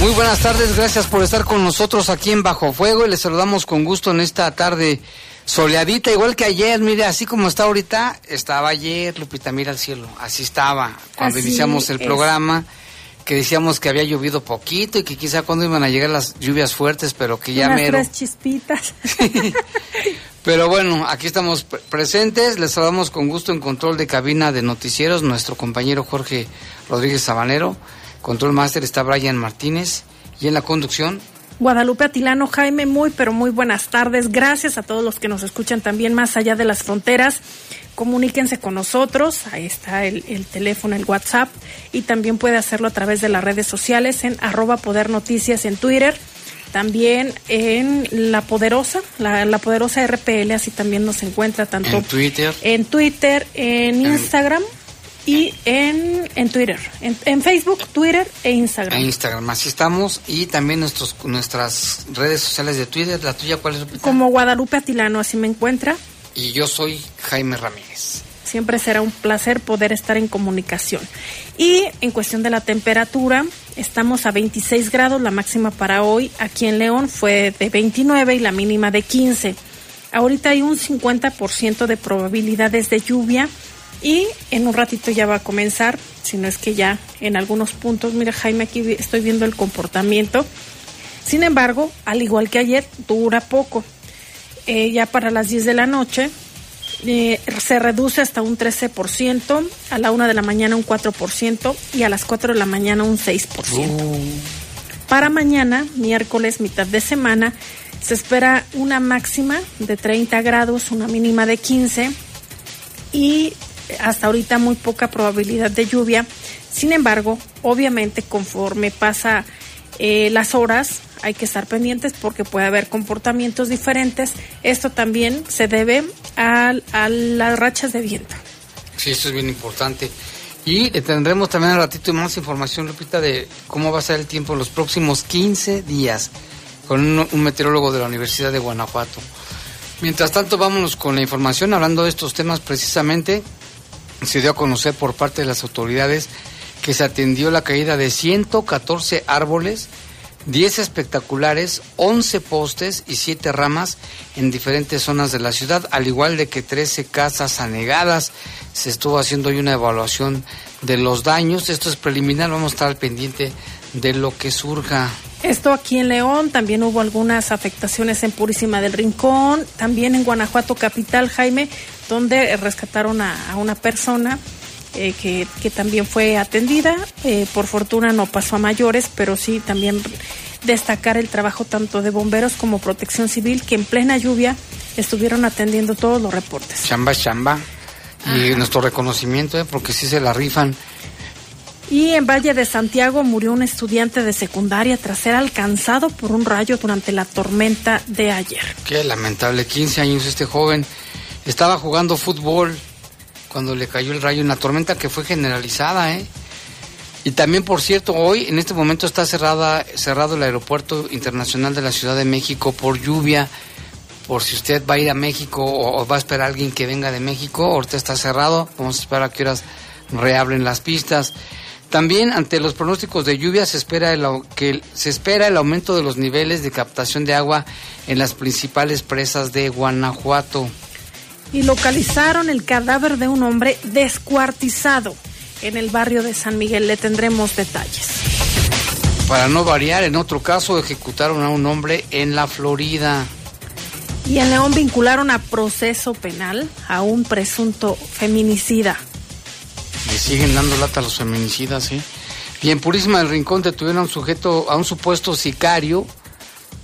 muy buenas tardes, gracias por estar con nosotros aquí en Bajo Fuego y les saludamos con gusto en esta tarde soleadita, igual que ayer, mire, así como está ahorita, estaba ayer, Lupita, mira al cielo, así estaba cuando iniciamos el programa, que decíamos que había llovido poquito y que quizá cuando iban a llegar las lluvias fuertes, pero que ya Unas mero. tres chispitas. Pero bueno, aquí estamos presentes. Les saludamos con gusto en control de cabina de noticieros nuestro compañero Jorge Rodríguez Sabanero. Control Master está Brian Martínez y en la conducción. Guadalupe Atilano, Jaime, muy pero muy buenas tardes. Gracias a todos los que nos escuchan también más allá de las fronteras. Comuníquense con nosotros, ahí está el, el teléfono, el WhatsApp, y también puede hacerlo a través de las redes sociales en arroba Poder Noticias en Twitter, también en La Poderosa, la, la Poderosa RPL, así también nos encuentra tanto En Twitter. en, Twitter, en Instagram y en, en Twitter, en, en Facebook, Twitter e Instagram. En Instagram, así estamos. Y también nuestros, nuestras redes sociales de Twitter. ¿La tuya cuál es? Como Guadalupe Atilano, así me encuentra. Y yo soy Jaime Ramírez. Siempre será un placer poder estar en comunicación. Y en cuestión de la temperatura, estamos a 26 grados, la máxima para hoy aquí en León fue de 29 y la mínima de 15. Ahorita hay un 50% de probabilidades de lluvia y en un ratito ya va a comenzar, si no es que ya en algunos puntos, mira Jaime, aquí estoy viendo el comportamiento. Sin embargo, al igual que ayer, dura poco. Eh, ya para las 10 de la noche eh, se reduce hasta un 13%, a la 1 de la mañana un 4% y a las 4 de la mañana un 6%. Para mañana, miércoles, mitad de semana, se espera una máxima de 30 grados, una mínima de 15 y hasta ahorita muy poca probabilidad de lluvia. Sin embargo, obviamente conforme pasa eh, las horas, hay que estar pendientes porque puede haber comportamientos diferentes. Esto también se debe a, a las rachas de viento. Sí, esto es bien importante. Y eh, tendremos también al ratito más información, Lupita, de cómo va a ser el tiempo los próximos 15 días con un meteorólogo de la Universidad de Guanajuato. Mientras tanto, vámonos con la información. Hablando de estos temas precisamente, se dio a conocer por parte de las autoridades que se atendió la caída de 114 árboles, 10 espectaculares, 11 postes y 7 ramas en diferentes zonas de la ciudad, al igual de que 13 casas anegadas. Se estuvo haciendo hoy una evaluación de los daños. Esto es preliminar, vamos a estar al pendiente de lo que surja. Esto aquí en León, también hubo algunas afectaciones en Purísima del Rincón, también en Guanajuato Capital, Jaime, donde rescataron a, a una persona eh, que, que, también fue atendida. Eh, por fortuna no pasó a mayores, pero sí también destacar el trabajo tanto de bomberos como protección civil, que en plena lluvia estuvieron atendiendo todos los reportes. Chamba, chamba. Y Ajá. nuestro reconocimiento, ¿eh? porque sí se la rifan. Y en Valle de Santiago murió un estudiante de secundaria tras ser alcanzado por un rayo durante la tormenta de ayer. Qué lamentable, 15 años este joven. Estaba jugando fútbol cuando le cayó el rayo en la tormenta que fue generalizada, ¿eh? Y también, por cierto, hoy en este momento está cerrada, cerrado el aeropuerto internacional de la Ciudad de México por lluvia. Por si usted va a ir a México o, o va a esperar a alguien que venga de México, ahorita está cerrado. Vamos a esperar a que horas reabren las pistas. También ante los pronósticos de lluvia se espera el, que se espera el aumento de los niveles de captación de agua en las principales presas de Guanajuato. Y localizaron el cadáver de un hombre descuartizado en el barrio de San Miguel. Le tendremos detalles. Para no variar, en otro caso ejecutaron a un hombre en la Florida. Y en León vincularon a proceso penal a un presunto feminicida. Le siguen dando lata a los feminicidas, ¿eh? Y en Purísima del Rincón detuvieron a un sujeto, a un supuesto sicario,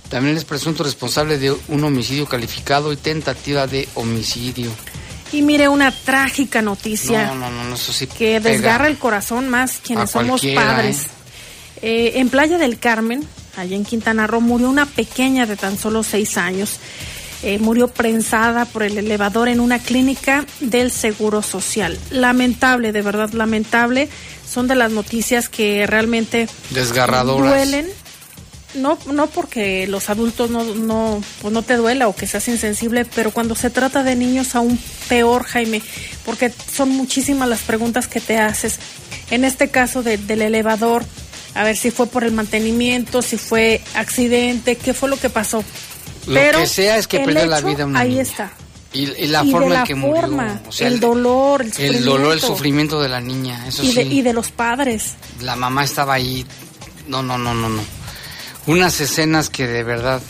también es presunto responsable de un homicidio calificado y tentativa de homicidio. Y mire, una trágica noticia No, no, no, eso sí que desgarra el corazón más quienes somos padres. Eh, en Playa del Carmen, allá en Quintana Roo, murió una pequeña de tan solo seis años. Eh, murió prensada por el elevador en una clínica del Seguro Social. Lamentable, de verdad lamentable. Son de las noticias que realmente Desgarradoras. duelen. No, no porque los adultos no, no, pues no te duela o que seas insensible, pero cuando se trata de niños aún peor, Jaime, porque son muchísimas las preguntas que te haces. En este caso de- del elevador, a ver si fue por el mantenimiento, si fue accidente, qué fue lo que pasó. Lo pero que sea es que perdió la vida una Ahí niña. está. Y, y la Y de forma la en que murió. forma, o sea, el dolor, el El dolor, el sufrimiento. sufrimiento de la niña, eso Y sí. de, y de los padres. La mamá estaba ahí. No, no, no, no, no. Unas escenas que de verdad.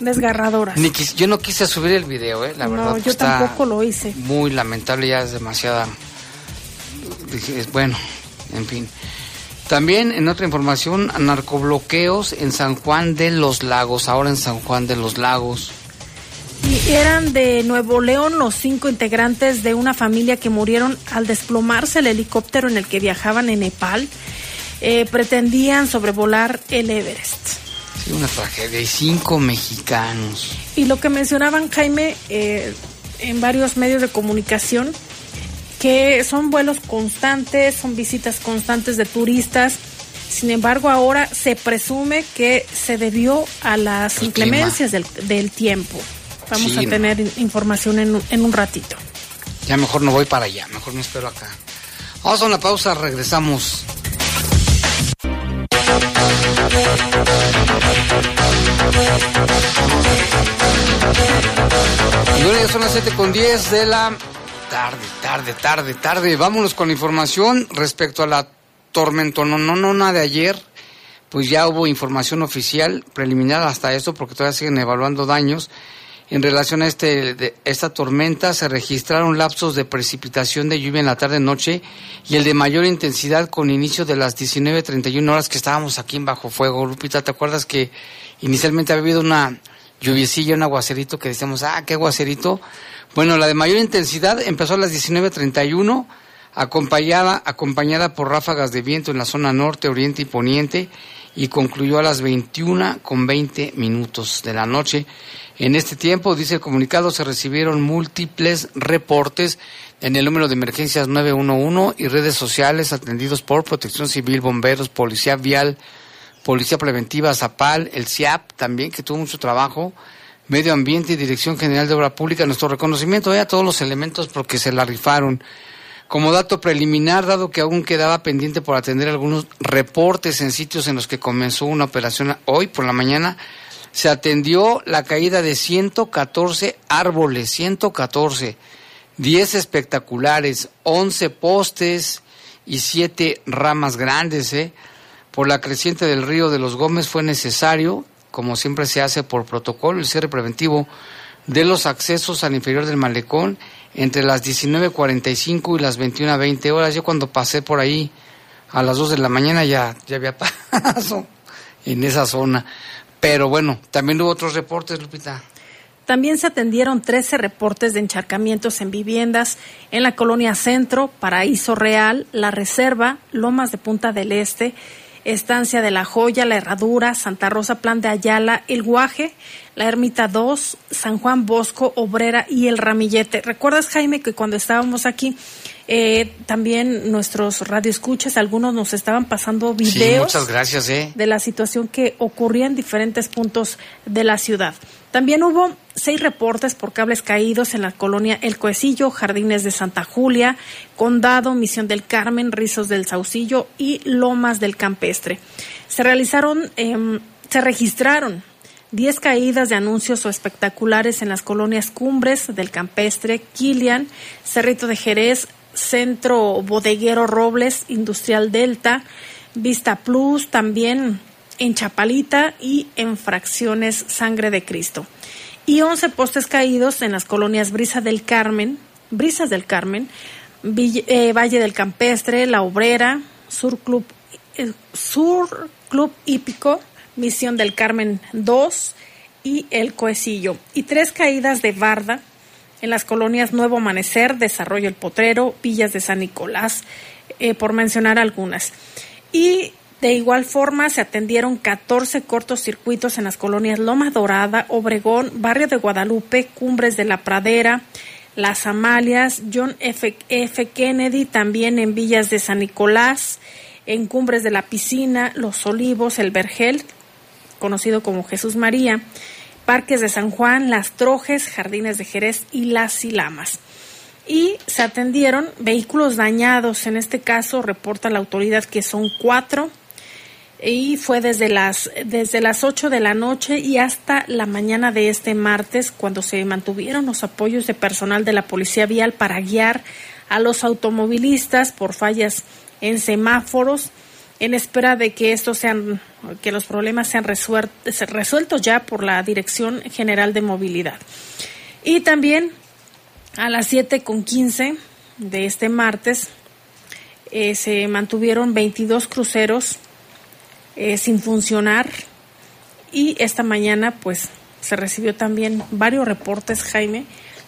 Desgarradoras. Ni quis- yo no quise subir el video, ¿eh? La verdad. no, yo está tampoco lo hice. Muy lamentable, ya es demasiada. Bueno, en fin. También en otra información, narcobloqueos en San Juan de los Lagos, ahora en San Juan de los Lagos. Y eran de Nuevo León los cinco integrantes de una familia que murieron al desplomarse el helicóptero en el que viajaban en Nepal. Eh, pretendían sobrevolar el Everest. Sí, una tragedia. Y cinco mexicanos. Y lo que mencionaban, Jaime, eh, en varios medios de comunicación, que son vuelos constantes, son visitas constantes de turistas. Sin embargo, ahora se presume que se debió a las El inclemencias del, del tiempo. Vamos Sí, a tener in- información en, en un ratito. Ya mejor no voy para allá, mejor me espero acá. Vamos a una pausa, regresamos. Bueno, ya son las 7 con 10 de la tarde, tarde, tarde, tarde. Vámonos con la información respecto a la tormentononona de ayer. Pues ya hubo información oficial preliminar hasta esto, porque todavía siguen evaluando daños. En relación a este, de- esta tormenta se registraron lapsos de precipitación de lluvia en la tarde-noche y el de mayor intensidad con inicio de las 19.31 horas que estábamos aquí en Bajo Fuego. Lupita, ¿te acuerdas que inicialmente había habido una lluviecilla, un aguacerito que decíamos, ah, qué aguacerito? Bueno, la de mayor intensidad empezó a las 19.31 acompañada, acompañada por ráfagas de viento en la zona norte, oriente y poniente y concluyó a las 21 con 20 minutos de la noche. En este tiempo, dice el comunicado, se recibieron múltiples reportes en el número de emergencias 911 y redes sociales atendidos por Protección Civil, Bomberos, Policía Vial, Policía Preventiva, Zapal, el CIAP también, que tuvo mucho trabajo, Medio Ambiente y Dirección General de Obra Pública. Nuestro reconocimiento a todos los elementos porque se la rifaron. Como dato preliminar, dado que aún quedaba pendiente por atender algunos reportes en sitios en los que comenzó una operación hoy por la mañana, se atendió la caída de 114 árboles, 114, 10 espectaculares, 11 postes y 7 ramas grandes. ¿eh? Por la creciente del río de los Gómez fue necesario, como siempre se hace por protocolo, el cierre preventivo de los accesos al inferior del malecón entre las 19.45 y las 21.20 horas. Yo cuando pasé por ahí a las 2 de la mañana ya, ya había paso en esa zona. Pero bueno, también hubo otros reportes, Lupita. También se atendieron 13 reportes de encharcamientos en viviendas en la colonia Centro, Paraíso Real, La Reserva, Lomas de Punta del Este, Estancia de la Joya, La Herradura, Santa Rosa, Plan de Ayala, El Guaje, La Ermita 2, San Juan Bosco, Obrera y El Ramillete. ¿Recuerdas, Jaime, que cuando estábamos aquí, eh, también nuestros radioescuchas, algunos nos estaban pasando Sí, videos? muchas gracias, ¿eh? de la situación que ocurría en diferentes puntos de la ciudad. También hubo seis reportes por cables caídos en la colonia El Coecillo, Jardines de Santa Julia, Condado, Misión del Carmen, Rizos del Saucillo y Lomas del Campestre. Se realizaron, em, se registraron 10 caídas de anuncios o espectaculares en las colonias Cumbres del Campestre, Kilian, Cerrito de Jerez, Centro Bodeguero Robles, Industrial Delta, Vista Plus, también en Chapalita y en Fracciones Sangre de Cristo. y 11 postes caídos en las colonias Brisa del Carmen, Brisas del Carmen, eh, Valle del Campestre, La Obrera, Sur Club, eh, Sur Club Hípico, Misión del Carmen 2 y El Coecillo. Y tres caídas de barda en las colonias Nuevo Amanecer, Desarrollo El Potrero, Villas de San Nicolás, eh, por mencionar algunas. Y de igual forma, se atendieron 14 cortos circuitos en las colonias Loma Dorada, Obregón, Barrio de Guadalupe, Cumbres de la Pradera, Las Amalias, John F. F. Kennedy, también en Villas de San Nicolás, en Cumbres de la Piscina, Los Olivos, El Vergel, conocido como Jesús María, Parques de San Juan, Las Trojes, Jardines de Jerez y Las Silamas. Y se atendieron vehículos dañados, en este caso reporta la autoridad que son cuatro, y fue desde las desde las 8 de la noche y hasta la mañana de este martes cuando se mantuvieron los apoyos de personal de la Policía Vial para guiar a los automovilistas por fallas en semáforos en espera de que estos sean que los problemas sean resueltos ya por la Dirección General de Movilidad. Y también a las 7 con 15 de este martes eh, se mantuvieron 22 cruceros eh, sin funcionar y esta mañana pues se recibió también varios reportes, Jaime,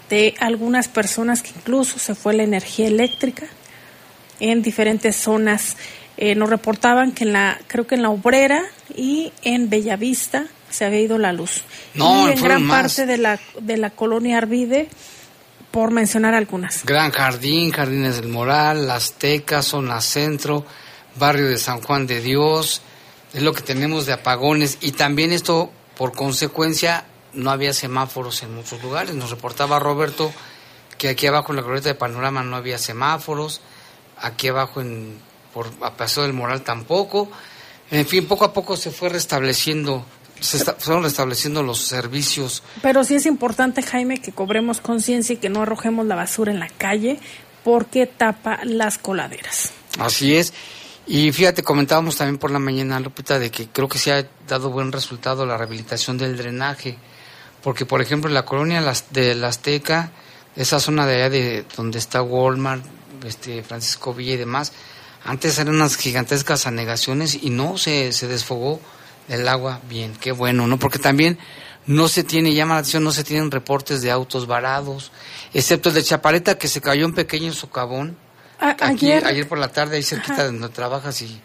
de algunas personas que incluso se fue la energía eléctrica en diferentes zonas. Eh, nos reportaban que en la, creo que en la Obrera y en Bellavista se había ido la luz. No, y en gran parte de la, de la colonia Arvide, por mencionar algunas. Gran Jardín, Jardines del Moral, Las Tecas, Zona Centro, Barrio de San Juan de Dios, es lo que tenemos de apagones y también esto por consecuencia no había semáforos en muchos lugares. Nos reportaba Roberto que aquí abajo en la glorieta de Panorama no había semáforos, aquí abajo en por a Paso del Moral tampoco. En fin, poco a poco se fue restableciendo se fueron restableciendo los servicios. Pero sí es importante, Jaime, que cobremos conciencia y que no arrojemos la basura en la calle porque tapa las coladeras. Así es. Y fíjate, comentábamos también por la mañana, Lupita, de que creo que se ha dado buen resultado la rehabilitación del drenaje, porque por ejemplo en la colonia de la Azteca, esa zona de allá de donde está Walmart, este Francisco Villa y demás, antes eran unas gigantescas anegaciones y no se, se desfogó el agua bien, qué bueno, ¿no? Porque también no se tiene, llama la atención, no se tienen reportes de autos varados, excepto el de Chapareta que se cayó un pequeño socavón ayer, ayer por la tarde, ahí cerquita de donde trabajas y...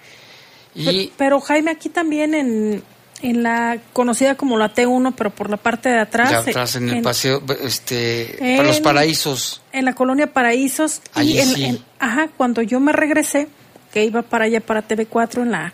y pero, Jaime, aquí también en, en la conocida como la T1, pero por la parte de atrás. De atrás, en, el paseo, este, para los paraísos. En la colonia Paraísos. y en, ajá, cuando yo me regresé, que iba para allá, para TV4, en la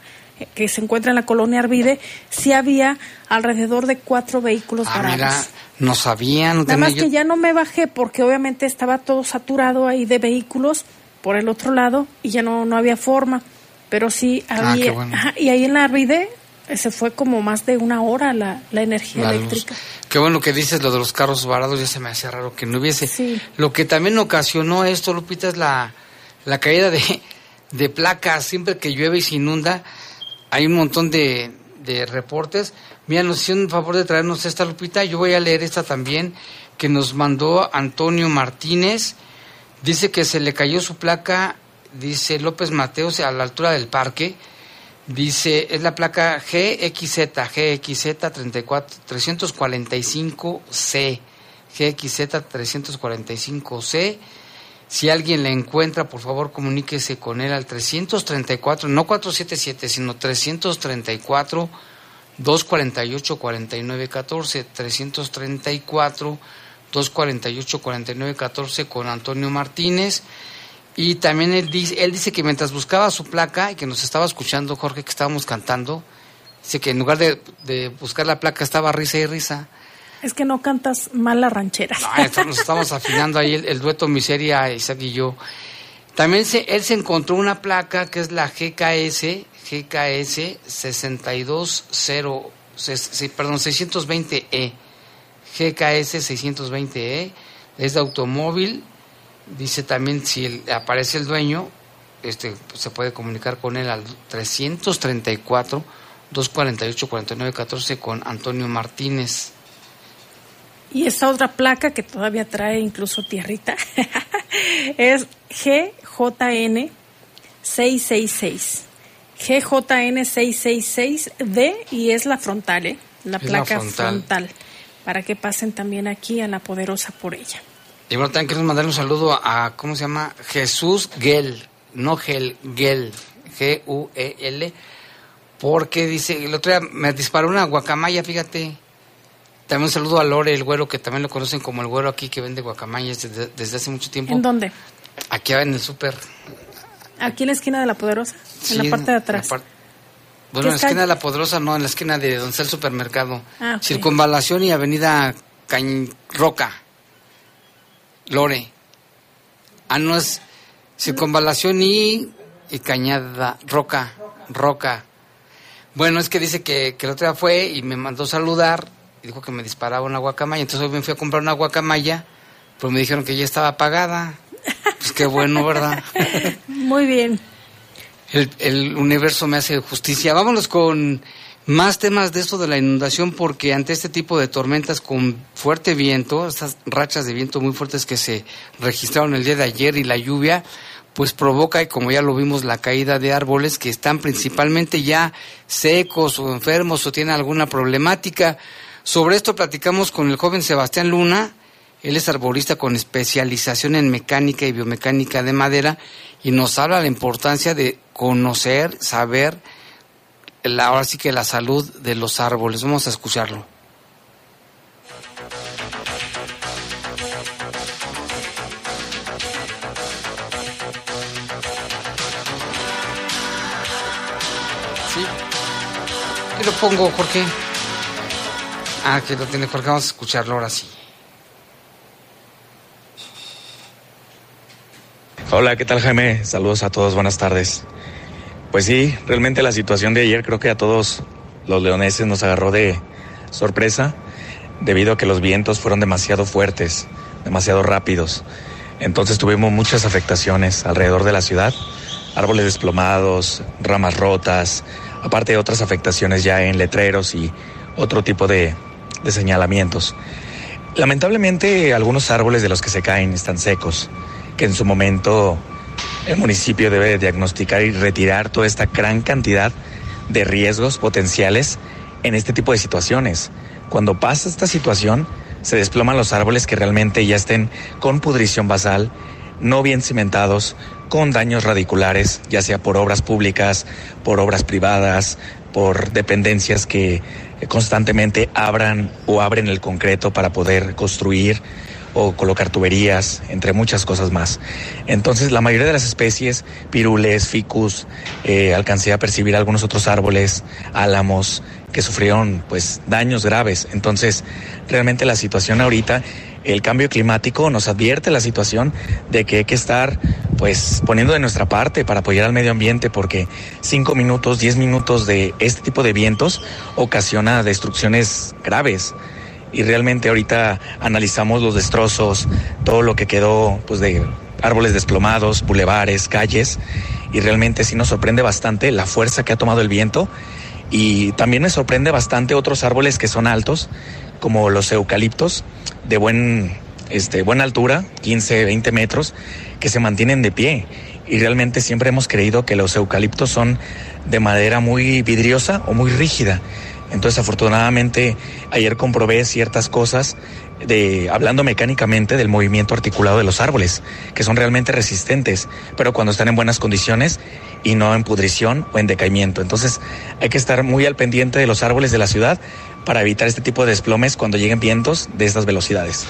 que se encuentra en la colonia Arvide, sí había alrededor de cuatro vehículos ah, Mira, no sabía, no Nada más que ya no me bajé porque obviamente estaba todo saturado ahí de vehículos por el otro lado y ya no, no había forma. Pero sí ah, había. y ahí en la Arvide eh, se fue como más de una hora la, la energía eléctrica. Qué bueno que dices lo de los carros varados, ya se me hace raro que no hubiese. Lo que también ocasionó esto, Lupita, es la, la caída de, de placas. Siempre que llueve y se inunda, hay un montón de, de reportes. Mira, nos hicieron un favor de traernos esta, Lupita. Yo voy a leer esta también, que nos mandó Antonio Martínez Dice que se le cayó su placa, dice López Mateos, a la altura del parque. Dice, es la placa GXZ, GXZ 34, 345C, GXZ 345C. Si alguien le encuentra, por favor, comuníquese con él al 334, no 477, sino 334 248 4914, 334 248-4914 con Antonio Martínez. Y también él dice, él dice que mientras buscaba su placa y que nos estaba escuchando, Jorge, que estábamos cantando, dice que en lugar de, buscar la placa estaba risa y risa. Es que no cantas mal la ranchera. No, estamos afinando ahí el, dueto Miseria, Isaac y yo. También se, él se encontró una placa que es la GKS, GKS 620, perdón, 620E GKS 620E, es de automóvil, dice también si aparece el dueño, este se puede comunicar con él al 334 248 4914 con Antonio Martínez. Y esta otra placa que todavía trae incluso tierrita es GJN 666. GJN 666D y es la frontal, ¿eh? La Es la placa frontal. frontal. Para que pasen también aquí a la poderosa por ella. Y bueno, también queremos mandarle un saludo a, ¿cómo se llama? Jesús Gel, no Gel, Gel, G-U-E-L, porque dice, el otro día me disparó una guacamaya, fíjate. También un saludo a Lore, el güero, que también lo conocen como el güero aquí, que vende guacamayas desde, desde hace mucho tiempo. ¿En dónde? Aquí en el súper. Aquí en la esquina de la poderosa, Sí, en la parte de atrás. Bueno, en la esquina de la Poderosa, no, en la esquina de donde está el supermercado. Ah. Circunvalación y Avenida Cañ... Roca. Lore. Ah, no es Circunvalación y, y Cañada Roca. Roca. Bueno, es que dice que, que el otro día fue y me mandó saludar dijo que me disparaba una guacamaya. Entonces hoy me fui a comprar una guacamaya, pero me dijeron que ya estaba pagada. Pues qué bueno, ¿verdad? Muy bien. El, el universo me hace justicia. Vámonos con más temas de esto de la inundación, porque ante este tipo de tormentas con fuerte viento, estas rachas de viento muy fuertes que se registraron el día de ayer y la lluvia, pues provoca, y como ya lo vimos, la caída de árboles que están principalmente ya secos o enfermos o tienen alguna problemática. Sobre esto platicamos con el joven Sebastián Luna, él es arborista con especialización en mecánica y biomecánica de madera y nos habla de la importancia de conocer, saber, la, ahora sí que la salud de los árboles. Vamos a escucharlo. Sí. Aquí lo pongo, Jorge. Ah, que lo tiene Jorge. Vamos a escucharlo ahora sí. Hola, ¿qué tal Jaime? Saludos a todos, buenas tardes. Pues sí, realmente la situación de ayer creo que a todos los leoneses nos agarró de sorpresa debido a que los vientos fueron demasiado fuertes, demasiado rápidos. Entonces tuvimos muchas afectaciones alrededor de la ciudad, árboles desplomados, ramas rotas, aparte de otras afectaciones ya en letreros y otro tipo de, de señalamientos. Lamentablemente algunos árboles de los que se caen están secos, que en su momento el municipio debe diagnosticar y retirar toda esta gran cantidad de riesgos potenciales en este tipo de situaciones. Cuando pasa esta situación, se desploman los árboles que realmente ya estén con pudrición basal, no bien cimentados, con daños radiculares, ya sea por obras públicas, por obras privadas, por dependencias que constantemente abran o abren el concreto para poder construir o colocar tuberías, entre muchas cosas más. Entonces, la mayoría de las especies, pirules, ficus, eh, alcancé a percibir algunos otros árboles, álamos, que sufrieron pues daños graves. Entonces, realmente la situación ahorita, el cambio climático nos advierte la situación de que hay que estar pues poniendo de nuestra parte para apoyar al medio ambiente porque cinco minutos, diez minutos de este tipo de vientos ocasiona destrucciones graves. Y realmente ahorita analizamos los destrozos, todo lo que quedó pues de árboles desplomados, bulevares, calles y realmente sí nos sorprende bastante la fuerza que ha tomado el viento. Y también me sorprende bastante otros árboles que son altos como los eucaliptos de buen este buena altura, 15, 20 metros que se mantienen de pie y realmente siempre hemos creído que los eucaliptos son de madera muy vidriosa o muy rígida. Entonces, afortunadamente, ayer comprobé ciertas cosas de hablando mecánicamente del movimiento articulado de los árboles, que son realmente resistentes, pero cuando están en buenas condiciones y no en pudrición o en decaimiento. Entonces, hay que estar muy al pendiente de los árboles de la ciudad para evitar este tipo de desplomes cuando lleguen vientos de estas velocidades.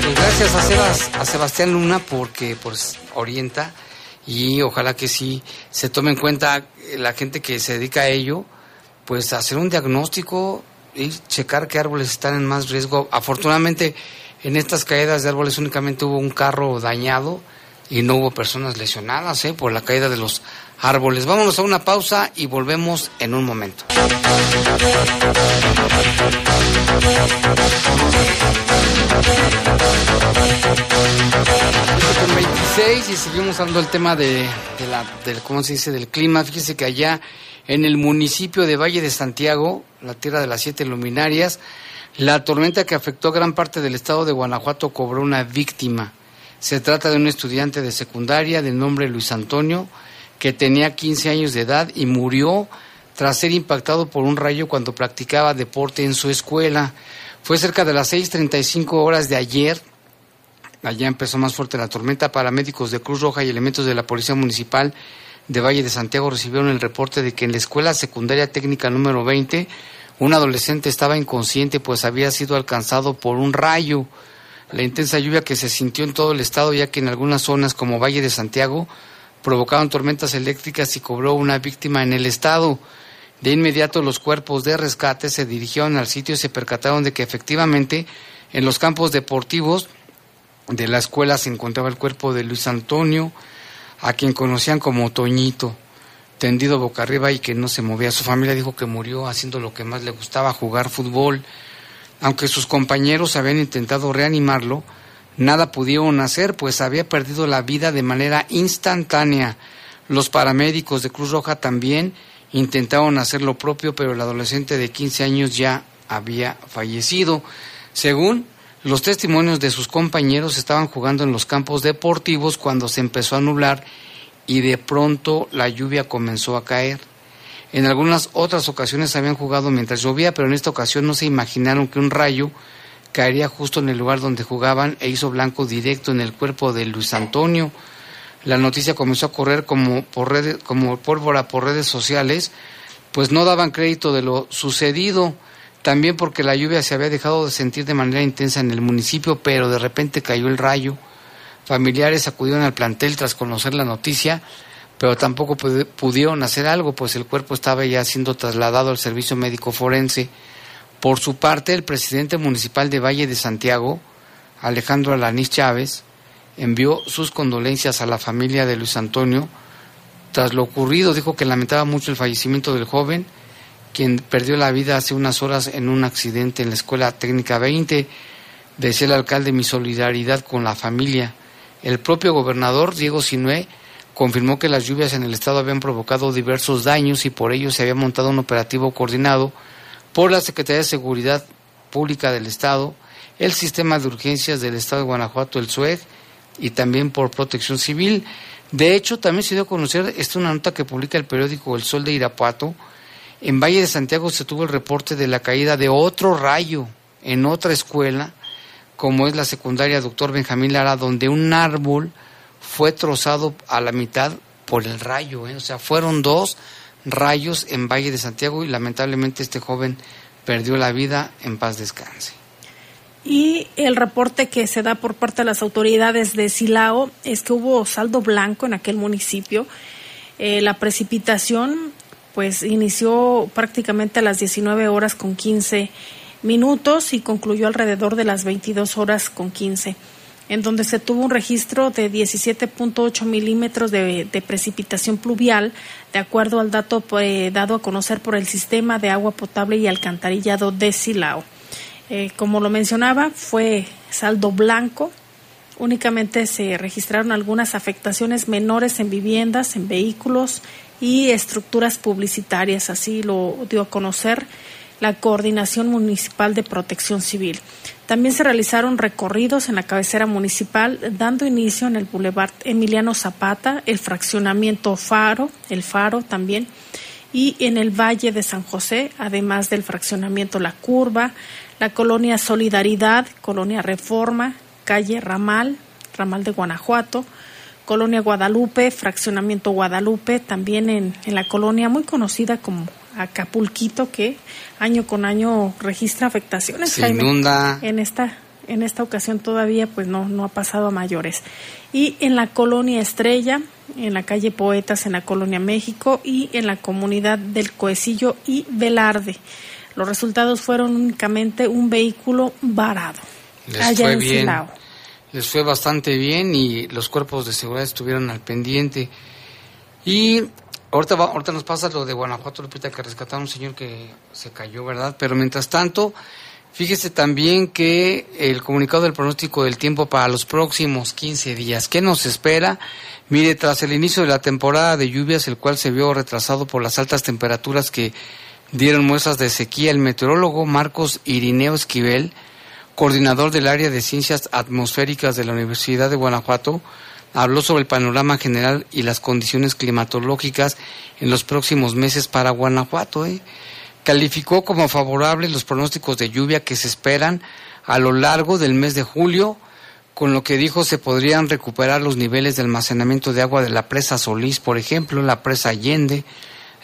Pues gracias a, Sebas- a Sebastián Luna porque pues orienta y ojalá que sí se tome en cuenta la gente que se dedica a ello, pues hacer un diagnóstico y checar qué árboles están en más riesgo. Afortunadamente en estas caídas de árboles únicamente hubo un carro dañado y no hubo personas lesionadas ¿eh? por la caída de los árboles. Vámonos a una pausa y volvemos en un momento. Con 26 y seguimos hablando del tema de, la, del, ¿cómo se dice? Del clima. Fíjese que allá en el municipio de Valle de Santiago, la tierra de las siete luminarias, la tormenta que afectó gran parte del estado de Guanajuato cobró una víctima. Se trata de un estudiante de secundaria de nombre Luis Antonio, que tenía 15 años de edad y murió tras ser impactado por un rayo cuando practicaba deporte en su escuela. Fue cerca de las 6.35 horas de ayer. Allá empezó más fuerte la tormenta. Paramédicos de Cruz Roja y elementos de la Policía Municipal de Valle de Santiago recibieron el reporte de que en la Escuela Secundaria Técnica número 20 un adolescente estaba inconsciente pues había sido alcanzado por un rayo. La intensa lluvia que se sintió en todo el estado ya que en algunas zonas como Valle de Santiago provocaron tormentas eléctricas y cobró una víctima en el estado. De inmediato los cuerpos de rescate se dirigieron al sitio y se percataron de que efectivamente en los campos deportivos de la escuela se encontraba el cuerpo de Luis Antonio, a quien conocían como Toñito, tendido boca arriba y que no se movía. Su familia dijo que murió haciendo lo que más le gustaba, jugar fútbol. Aunque sus compañeros habían intentado reanimarlo, nada pudieron hacer, pues había perdido la vida de manera instantánea. Los paramédicos de Cruz Roja también intentaron hacer lo propio, pero el adolescente de 15 años ya había fallecido. Según los testimonios de sus compañeros, estaban jugando en los campos deportivos cuando se empezó a nublar y de pronto la lluvia comenzó a caer. En algunas otras ocasiones habían jugado mientras llovía, pero en esta ocasión no se imaginaron que un rayo caería justo en el lugar donde jugaban e hizo blanco directo en el cuerpo de Luis Antonio. La noticia comenzó a correr como, por como pólvora por redes sociales, pues no daban crédito de lo sucedido, también porque la lluvia se había dejado de sentir de manera intensa en el municipio, pero de repente cayó el rayo. Familiares acudieron al plantel tras conocer la noticia, pero tampoco pudieron hacer algo, pues el cuerpo estaba ya siendo trasladado al servicio médico forense. Por su parte, el presidente municipal de Valle de Santiago, Alejandro Alanís Chávez, envió sus condolencias a la familia de Luis Antonio. Tras lo ocurrido, dijo que lamentaba mucho el fallecimiento del joven, quien perdió la vida hace unas horas en un accidente en la Escuela Técnica 20. Decía el alcalde mi solidaridad con la familia. El propio gobernador, Diego Sinué, confirmó que las lluvias en el estado habían provocado diversos daños y por ello se había montado un operativo coordinado por la Secretaría de Seguridad Pública del Estado, el Sistema de Urgencias del Estado de Guanajuato, el SUEG, y también por protección civil. De hecho, también se dio a conocer, esta es una nota que publica el periódico El Sol de Irapuato, en Valle de Santiago se tuvo el reporte de la caída de otro rayo en otra escuela, como es la secundaria Doctor Benjamín Lara, donde un árbol fue trozado a la mitad por el rayo. ¿eh? O sea, fueron dos rayos en Valle de Santiago y lamentablemente este joven perdió la vida en paz descanse. Y el reporte que se da por parte de las autoridades de Silao es que hubo saldo blanco en aquel municipio. Eh, la precipitación pues inició prácticamente a las 19 horas con 15 minutos y concluyó alrededor de las 22 horas con 15, en donde se tuvo un registro de 17.8 milímetros de, precipitación pluvial, de acuerdo al dato eh, dado a conocer por el Sistema de Agua Potable y Alcantarillado de Silao. Eh, como lo mencionaba, fue saldo blanco. Únicamente se registraron algunas afectaciones menores en viviendas, en vehículos y estructuras publicitarias. Así lo dio a conocer la Coordinación Municipal de Protección Civil. También se realizaron recorridos en la cabecera municipal, dando inicio en el Boulevard Emiliano Zapata, el fraccionamiento Faro, el Faro también, y en el Valle de San José, además del fraccionamiento La Curva, la colonia Solidaridad, colonia Reforma, calle Ramal, Ramal de Guanajuato, colonia Guadalupe, fraccionamiento Guadalupe, también en, en la colonia muy conocida como Acapulquito, que año con año registra afectaciones. Se inunda. En esta, en esta ocasión todavía pues no, no ha pasado a mayores. Y en la colonia Estrella, en la calle Poetas, en la colonia México y en la comunidad del Coecillo y Velarde. Los resultados fueron únicamente un vehículo varado. Les allá fue en bien. Les fue bastante bien y los cuerpos de seguridad estuvieron al pendiente. Y ahorita, ahorita nos pasa lo de Guanajuato, Lupita, que rescataron a un señor que se cayó, ¿verdad? Pero mientras tanto, fíjese también que el comunicado del pronóstico del tiempo para los próximos 15 días, ¿qué nos espera? Mire, tras el inicio de la temporada de lluvias, el cual se vio retrasado por las altas temperaturas que dieron muestras de sequía, el meteorólogo Marcos Irineo Esquivel, coordinador del área de ciencias atmosféricas de la Universidad de Guanajuato, habló sobre el panorama general y las condiciones climatológicas en los próximos meses para Guanajuato. ¿eh? Calificó como favorables los pronósticos de lluvia que se esperan a lo largo del mes de julio, con lo que dijo se podrían recuperar los niveles de almacenamiento de agua de la presa Solís, por ejemplo, la presa Allende,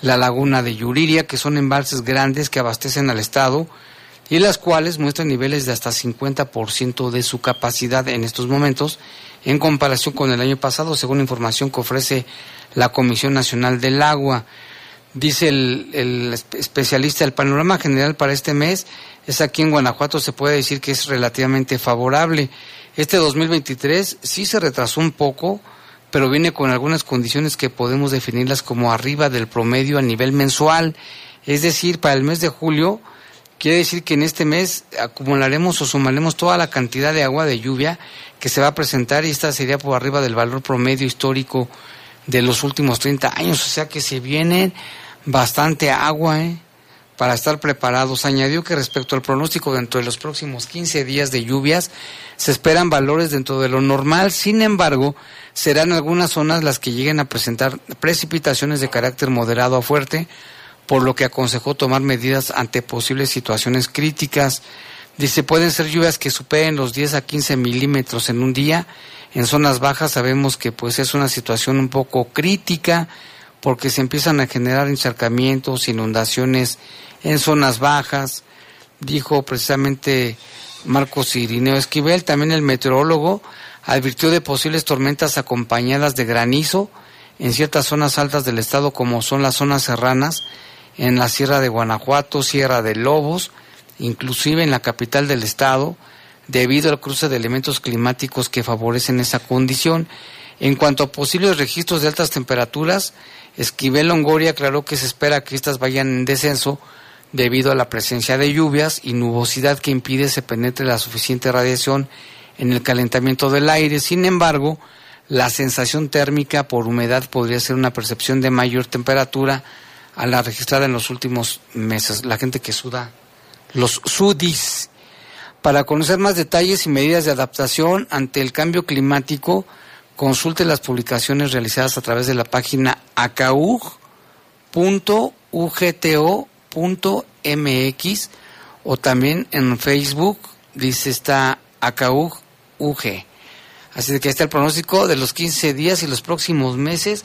la laguna de Yuriria, que son embalses grandes que abastecen al Estado y las cuales muestran niveles de hasta 50% de su capacidad en estos momentos en comparación con el año pasado, según información que ofrece la Comisión Nacional del Agua. Dice el, el, especialista, el panorama general para este mes es aquí en Guanajuato, se puede decir que es relativamente favorable. Este 2023 sí se retrasó un poco, pero viene con algunas condiciones que podemos definirlas como arriba del promedio a nivel mensual. Es decir, para el mes de julio, quiere decir que en este mes acumularemos o sumaremos toda la cantidad de agua de lluvia que se va a presentar y esta sería por arriba del valor promedio histórico de los últimos 30 años. O sea que se viene bastante agua, ¿eh? Para estar preparados. Añadió que respecto al pronóstico dentro de los próximos 15 días de lluvias, se esperan valores dentro de lo normal, sin embargo, serán algunas zonas las que lleguen a presentar precipitaciones de carácter moderado a fuerte, por lo que aconsejó tomar medidas ante posibles situaciones críticas. Dice, pueden ser lluvias que superen los 10 a 15 milímetros en un día. En zonas bajas sabemos que pues es una situación un poco crítica porque se empiezan a generar encharcamientos, inundaciones en zonas bajas, dijo precisamente Marcos Irineo Esquivel, también el meteorólogo advirtió de posibles tormentas acompañadas de granizo en ciertas zonas altas del estado como son las zonas serranas, en la Sierra de Guanajuato, Sierra de Lobos, inclusive en la capital del estado, debido al cruce de elementos climáticos que favorecen esa condición. En cuanto a posibles registros de altas temperaturas, Esquivel Longoria aclaró que se espera que éstas vayan en descenso debido a la presencia de lluvias y nubosidad que impide se penetre la suficiente radiación en el calentamiento del aire. Sin embargo, la sensación térmica por humedad podría ser una percepción de mayor temperatura a la registrada en los últimos meses. La gente que suda, los sudis. Para conocer más detalles y medidas de adaptación ante el cambio climático, Consulte las publicaciones realizadas a través de la página acaug.ugto.mx o también en Facebook dice está ACAUG UG. Así que está el pronóstico de los 15 días y los próximos meses.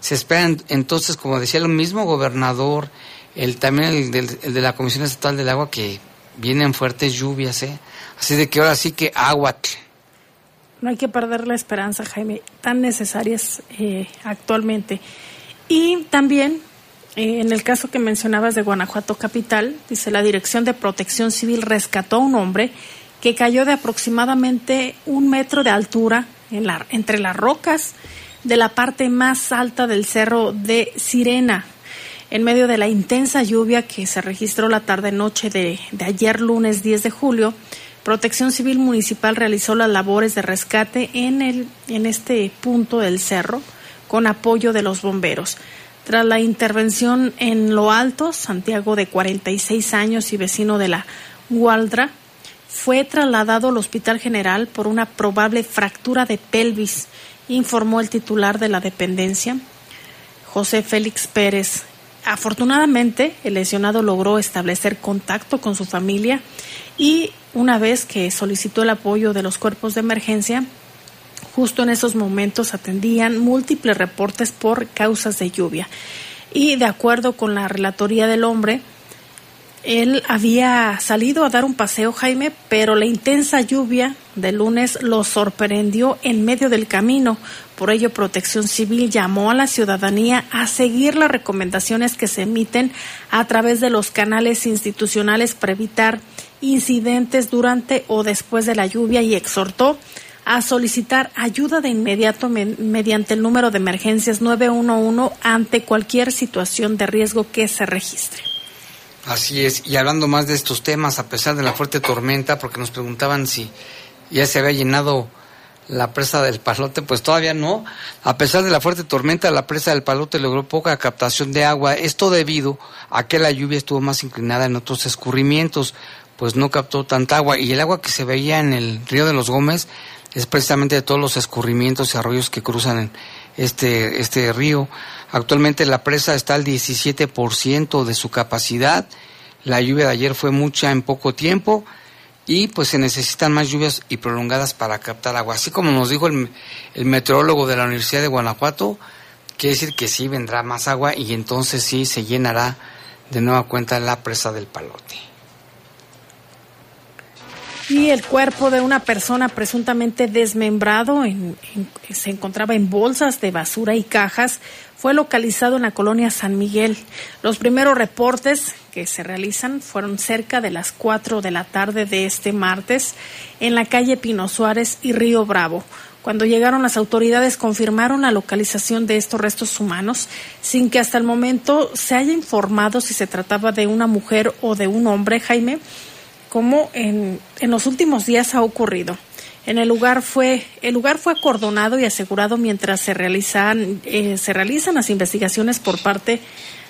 Se esperan entonces, como decía lo mismo, gobernador, el también el, de la Comisión Estatal del Agua, que vienen fuertes lluvias, ¿eh? Así de que ahora sí que agua no hay que perder la esperanza, Jaime, tan necesarias eh, actualmente. Y también, eh, en el caso que mencionabas de Guanajuato Capital, dice la Dirección de Protección Civil rescató a un hombre que cayó de aproximadamente un metro de altura en la, entre las rocas de la parte más alta del cerro de Sirena, en medio de la intensa lluvia que se registró la tarde-noche de, de ayer lunes 10 de julio. Protección Civil Municipal realizó las labores de rescate en, el, en este punto del cerro con apoyo de los bomberos. Tras la intervención en lo alto, Santiago, de 46 años y vecino de la Gualdra, fue trasladado al Hospital General por una probable fractura de pelvis, informó el titular de la dependencia, José Félix Pérez. Afortunadamente, el lesionado logró establecer contacto con su familia y una vez que solicitó el apoyo de los cuerpos de emergencia, justo en esos momentos atendían múltiples reportes por causas de lluvia. Y de acuerdo con la relatoría del hombre, él había salido a dar un paseo, Jaime, pero la intensa lluvia de lunes lo sorprendió en medio del camino. Por ello, Protección Civil llamó a la ciudadanía a seguir las recomendaciones que se emiten a través de los canales institucionales para evitar incidentes durante o después de la lluvia y exhortó a solicitar ayuda de inmediato mediante el número de emergencias 911 ante cualquier situación de riesgo que se registre. Así es, y hablando más de estos temas, a pesar de la fuerte tormenta, porque nos preguntaban si ya se había llenado la presa del Palote, pues todavía no. A pesar de la fuerte tormenta, la presa del Palote logró poca captación de agua. Esto debido a que la lluvia estuvo más inclinada en otros escurrimientos, pues no captó tanta agua. Y el agua que se veía en el río de los Gómez es precisamente de todos los escurrimientos y arroyos que cruzan este, este río. Actualmente la presa está al 17% de su capacidad. La lluvia de ayer fue mucha en poco tiempo y pues se necesitan más lluvias y prolongadas para captar agua. Así como nos dijo el, el meteorólogo de la Universidad de Guanajuato, quiere decir que sí vendrá más agua y entonces sí se llenará de nueva cuenta la presa del Palote. Y el cuerpo de una persona presuntamente desmembrado se encontraba en bolsas de basura y cajas. Fue localizado en la colonia San Miguel. Los primeros reportes que se realizan fueron cerca de las 4 de la tarde de este martes en la calle Pino Suárez y Río Bravo. Cuando llegaron las autoridades confirmaron la localización de estos restos humanos sin que hasta el momento se haya informado si se trataba de una mujer o de un hombre, Jaime como en, en los últimos días ha ocurrido. En el lugar fue el lugar fue acordonado y asegurado mientras se realizan eh, se realizan las investigaciones por parte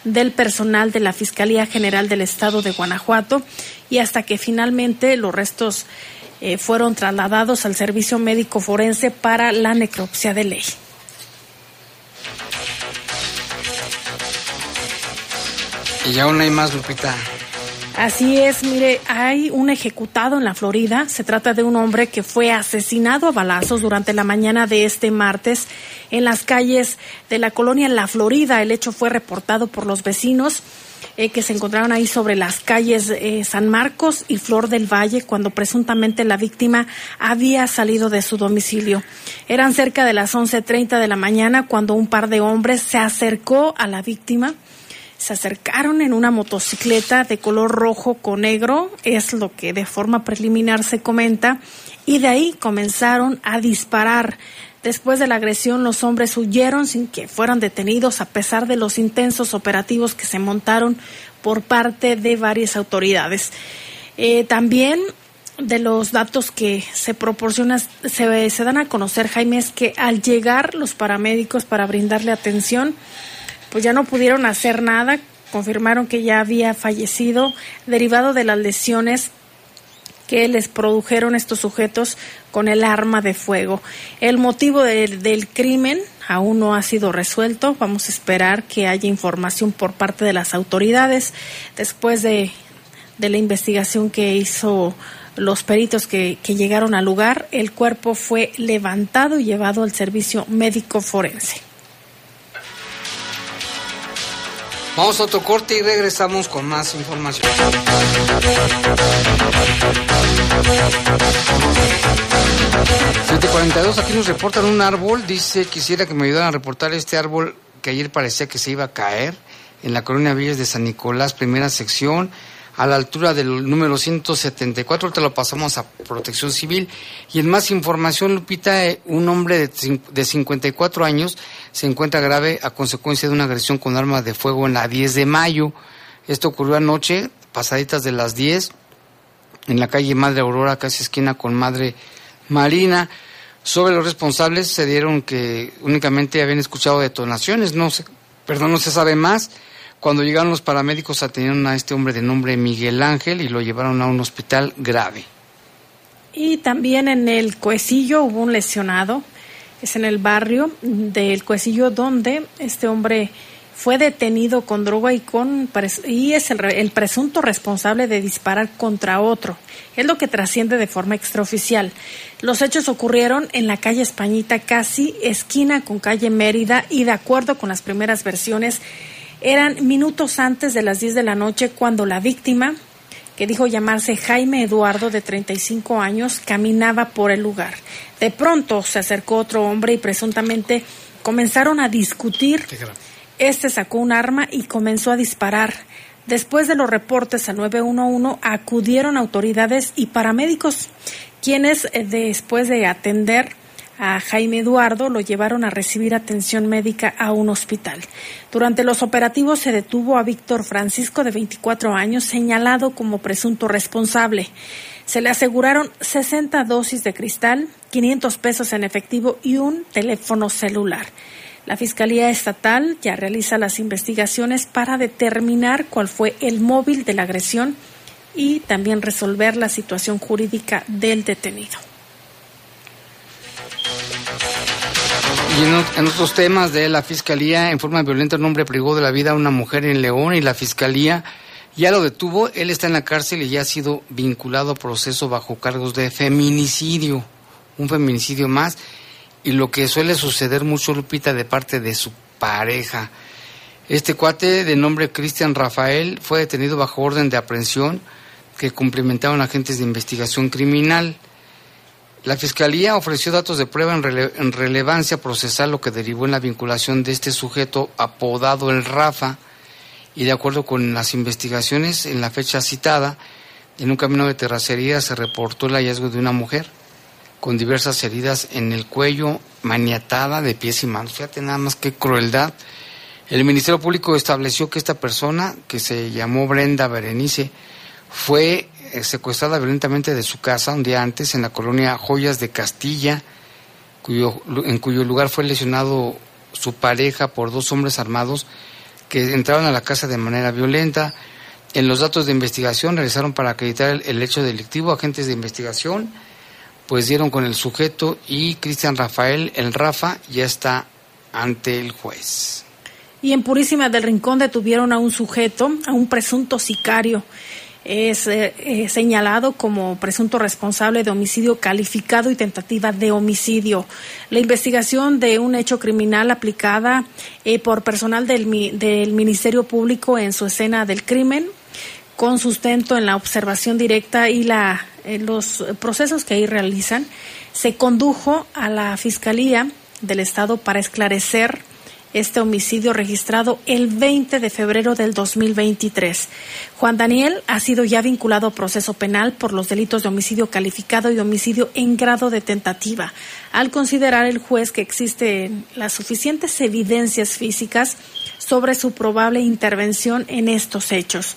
del personal de la Fiscalía General del Estado de Guanajuato y hasta que finalmente los restos eh, fueron trasladados al Servicio Médico Forense para la necropsia de ley. Y aún hay más, Lupita. Así es, mire, hay un ejecutado en la Florida. Se trata de un hombre que fue asesinado a balazos durante la mañana de este martes en las calles de la colonia La Florida. El hecho fue reportado por los vecinos. Eh, que se encontraron ahí sobre las calles eh, San Marcos y Flor del Valle cuando presuntamente la víctima había salido de su domicilio. Eran cerca de las 11.30 de la mañana cuando un par de hombres se acercó a la víctima se acercaron en una motocicleta de color rojo con negro, es lo que de forma preliminar se comenta, y de ahí comenzaron a disparar. Después de la agresión, los hombres huyeron sin que fueran detenidos a pesar de los intensos operativos que se montaron por parte de varias autoridades. Eh, también de los datos que se proporcionan, se, se dan a conocer, Jaime, es que al llegar los paramédicos para brindarle atención, pues ya no pudieron hacer nada, confirmaron que ya había fallecido derivado de las lesiones que les produjeron estos sujetos con el arma de fuego. El motivo del crimen aún no ha sido resuelto. Vamos a esperar que haya información por parte de las autoridades después de, de la investigación que hizo los peritos que, que llegaron al lugar. El cuerpo fue levantado y llevado al servicio médico forense. Vamos a otro corte y regresamos con más información. 742, aquí nos reportan un árbol. Dice, quisiera que me ayudaran a reportar este árbol que ayer parecía que se iba a caer en la colonia Villas de San Nicolás, primera sección a la altura del número 174. Ahorita lo pasamos a Protección Civil. Y en más información, Lupita, eh, un hombre de, de 54 años se encuentra grave a consecuencia de una agresión con arma de fuego en la 10 de mayo. Esto ocurrió anoche, pasaditas de las 10, en la calle Madre Aurora, casi esquina con Madre Marina. Sobre los responsables se dieron que únicamente habían escuchado detonaciones, no se, perdón, no se sabe más. Cuando llegaron los paramédicos atendieron a este hombre de nombre Miguel Ángel y lo llevaron a un hospital grave. Y también en el Cuecillo hubo un lesionado, es en el barrio del Cuecillo donde este hombre fue detenido con droga y con y es el, el, presunto responsable de disparar contra otro. Es lo que trasciende de forma extraoficial. Los hechos ocurrieron en la calle Españita, casi esquina con calle Mérida, y de acuerdo con las primeras versiones, eran minutos antes de las 10 de la noche cuando la víctima, que dijo llamarse Jaime Eduardo de 35 años, caminaba por el lugar. De pronto se acercó otro hombre y presuntamente comenzaron a discutir. Este sacó un arma y comenzó a disparar. Después de los reportes al 911 acudieron autoridades y paramédicos, quienes eh, después de atender a Jaime Eduardo lo llevaron a recibir atención médica a un hospital. Durante los operativos se detuvo a Víctor Francisco, de 24 años, señalado como presunto responsable. Se le aseguraron 60 dosis de cristal, 500 pesos en efectivo y un teléfono celular. La Fiscalía Estatal ya realiza las investigaciones para determinar cuál fue el móvil de la agresión y también resolver la situación jurídica del detenido. Y en, otros temas de la Fiscalía, en forma violenta, un hombre privó de la vida a una mujer en León y la Fiscalía ya lo detuvo. Él está en la cárcel y ya ha sido vinculado a proceso bajo cargos de feminicidio. Un feminicidio más. Y lo que suele suceder mucho, Lupita, de parte de su pareja. Este cuate de nombre Cristian Rafael fue detenido bajo orden de aprehensión que cumplimentaban agentes de investigación criminal. La Fiscalía ofreció datos de prueba en, relevancia procesal, lo que derivó en la vinculación de este sujeto apodado el Rafa, y de acuerdo con las investigaciones, en la fecha citada, en un camino de terracería se reportó el hallazgo de una mujer con diversas heridas en el cuello, maniatada de pies y manos. Fíjate nada más qué crueldad. El Ministerio Público estableció que esta persona, que se llamó Brenda Berenice, fue secuestrada violentamente de su casa un día antes en la colonia Joyas de Castilla, en cuyo lugar fue lesionado su pareja por dos hombres armados que entraron a la casa de manera violenta. En los datos de investigación realizaron para acreditar el, el hecho delictivo agentes de investigación, pues dieron con el sujeto y Cristian Rafael, el Rafa, ya está ante el juez. Y en Purísima del Rincón detuvieron a un sujeto, a un presunto sicario es eh, eh, señalado como presunto responsable de homicidio calificado y tentativa de homicidio. La investigación de un hecho criminal aplicada eh, por personal del, del Ministerio Público en su escena del crimen, con sustento en la observación directa y la, los procesos que ahí realizan, se condujo a la Fiscalía del Estado para esclarecer este homicidio registrado el 20 de febrero del 2023. Juan Daniel ha sido ya vinculado a proceso penal por los delitos de homicidio calificado y homicidio en grado de tentativa, al considerar el juez que existen las suficientes evidencias físicas sobre su probable intervención en estos hechos.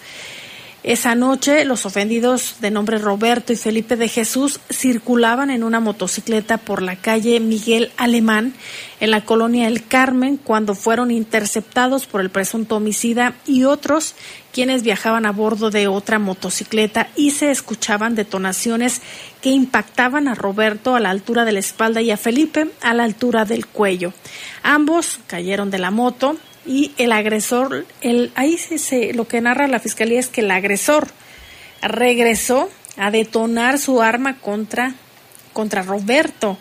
Esa noche, los ofendidos de nombre Roberto y Felipe de Jesús circulaban en una motocicleta por la calle Miguel Alemán, en la colonia El Carmen, cuando fueron interceptados por el presunto homicida y otros quienes viajaban a bordo de otra motocicleta y se escuchaban detonaciones que impactaban a Roberto a la altura de la espalda y a Felipe a la altura del cuello. Ambos cayeron de la moto, y el agresor, el, ahí se, lo que narra la fiscalía es que el agresor regresó a detonar su arma contra, contra Roberto,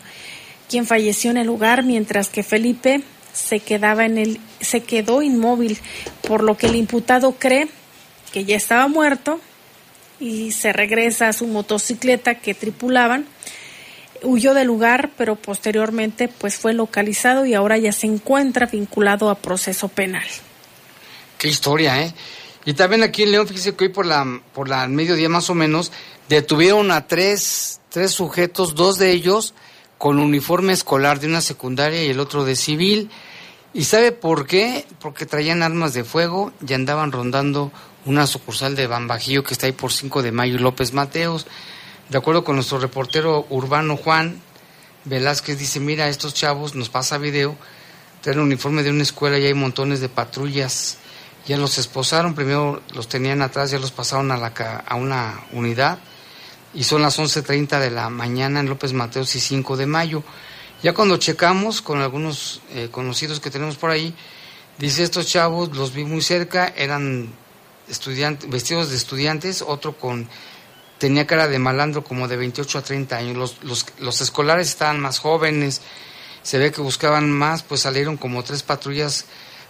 quien falleció en el lugar, mientras que Felipe se quedaba en el, se quedó inmóvil, por lo que el imputado cree que ya estaba muerto y se regresa a su motocicleta que tripulaban huyó del lugar, pero posteriormente pues fue localizado y ahora ya se encuentra vinculado a proceso penal. Qué historia, ¿eh? Y también aquí en León, fíjese que hoy por la, por la mediodía más o menos, detuvieron a tres, tres sujetos, dos de ellos con uniforme escolar de una secundaria y el otro de civil. ¿Y sabe por qué? Porque traían armas de fuego y andaban rondando una sucursal de Bambajío que está ahí por 5 de mayo y López Mateos. De acuerdo con nuestro reportero urbano Juan Velázquez, dice, mira, estos chavos, nos pasa video, traen un uniforme de una escuela y hay montones de patrullas. Ya los esposaron, primero los tenían atrás, ya los pasaron a, la, a una unidad y son las 11.30 de la mañana en López Mateos y 5 de mayo. Ya cuando checamos con algunos eh, conocidos que tenemos por ahí, dice estos chavos, los vi muy cerca, eran estudiantes, vestidos de estudiantes, otro con tenía cara de malandro como de 28 a 30 años. Los, los, los, escolares estaban más jóvenes, se ve que buscaban más, pues salieron como tres patrullas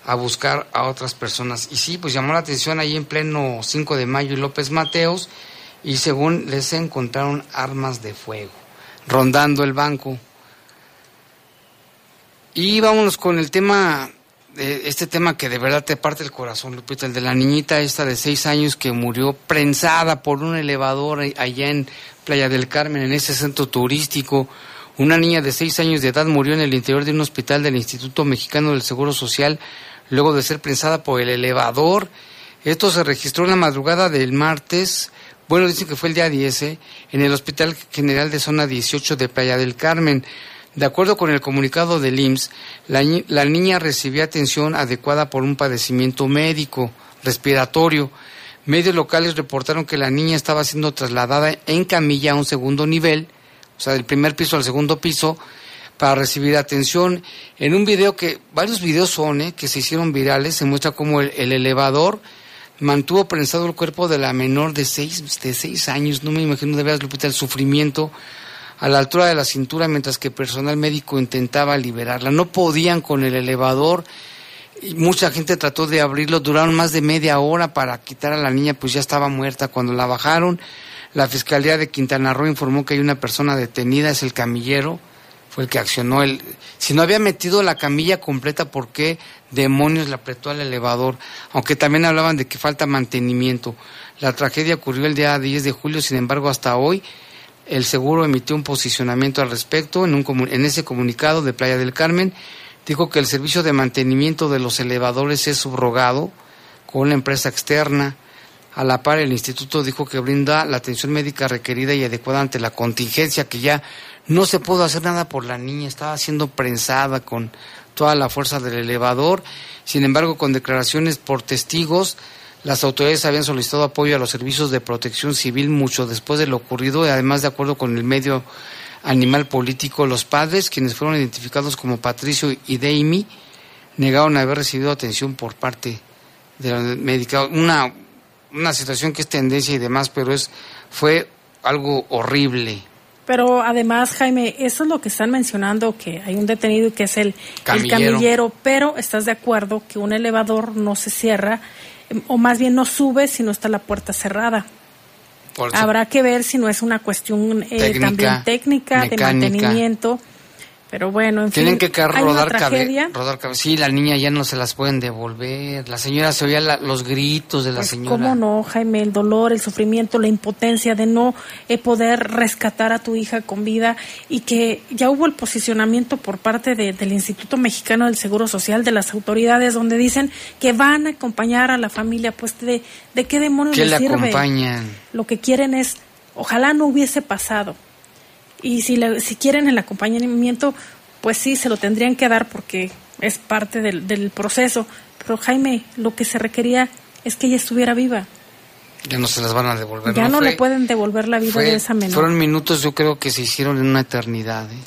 a buscar a otras personas. Y sí, pues llamó la atención ahí en pleno 5 de mayo y López Mateos, y según les encontraron armas de fuego, rondando el banco. Y vámonos con el tema este tema que de verdad te parte el corazón, Lupita, el de la niñita esta de seis años que murió prensada por un elevador allá en Playa del Carmen, en ese centro turístico. Una niña de seis años de edad murió en el interior de un hospital del Instituto Mexicano del Seguro Social luego de ser prensada por el elevador. Esto se registró en la madrugada del martes, bueno, dicen que fue el día 10, ¿eh? en el Hospital General de Zona 18 de Playa del Carmen. De acuerdo con el comunicado del IMSS, la, niña recibía atención adecuada por un padecimiento médico, respiratorio. Medios locales reportaron que la niña estaba siendo trasladada en camilla a un segundo nivel, o sea, del primer piso al segundo piso, para recibir atención. En un video que, varios videos son, ¿eh? que se hicieron virales, se muestra cómo el, elevador mantuvo prensado el cuerpo de la menor de seis, de seis años. No me imagino de veras, Lupita, el sufrimiento a la altura de la cintura mientras que personal médico intentaba liberarla. No podían con el elevador. Y mucha gente trató de abrirlo, duraron más de media hora para quitar a la niña, pues ya estaba muerta. Cuando la bajaron, la Fiscalía de Quintana Roo informó que hay una persona detenida, es el camillero, fue el que accionó el... Si no había metido la camilla completa, ¿por qué demonios le apretó al elevador? Aunque también hablaban de que falta mantenimiento. La tragedia ocurrió el día 10 de julio, sin embargo, hasta hoy el seguro emitió un posicionamiento al respecto en, un, en ese comunicado de Playa del Carmen. Dijo que el servicio de mantenimiento de los elevadores es subrogado con una empresa externa. A la par, el instituto dijo que brinda la atención médica requerida y adecuada ante la contingencia que ya no se pudo hacer nada por la niña, estaba siendo prensada con toda la fuerza del elevador. Sin embargo, con declaraciones por testigos, las autoridades habían solicitado apoyo a los servicios de protección civil mucho después de lo ocurrido y además de acuerdo con el medio animal político, los padres, quienes fueron identificados como Patricio y Deimi, negaron haber recibido atención por parte de la médica. Una, una situación que es tendencia y demás, pero es fue algo horrible. Pero además, Jaime, eso es lo que están mencionando, que hay un detenido que es el camillero. el camillero, pero estás de acuerdo que un elevador no se cierra, o más bien no sube si no está la puerta cerrada. Habrá que ver si no es una cuestión eh, también técnica, de mantenimiento pero bueno, en Tienen fin, que rodar, rodar Sí, la niña ya no se las pueden devolver. La señora se oía los gritos de la pues, señora. ¿Cómo no, Jaime? El dolor, el sufrimiento, la impotencia de no eh, poder rescatar a tu hija con vida y que ya hubo el posicionamiento por parte del Instituto Mexicano del Seguro Social, de las autoridades, donde dicen que van a acompañar a la familia. Pues, ¿de, de qué demonios ¿Qué le acompañan? Lo que quieren es, ojalá no hubiese pasado y si, si quieren el acompañamiento, pues sí, se lo tendrían que dar porque es parte del, del proceso. Pero Jaime, lo que se requería es que ella estuviera viva. Ya no se las van a devolver. Ya no, le pueden devolver la vida de esa menor. Fueron minutos, yo creo que se hicieron en una eternidad. ¿eh?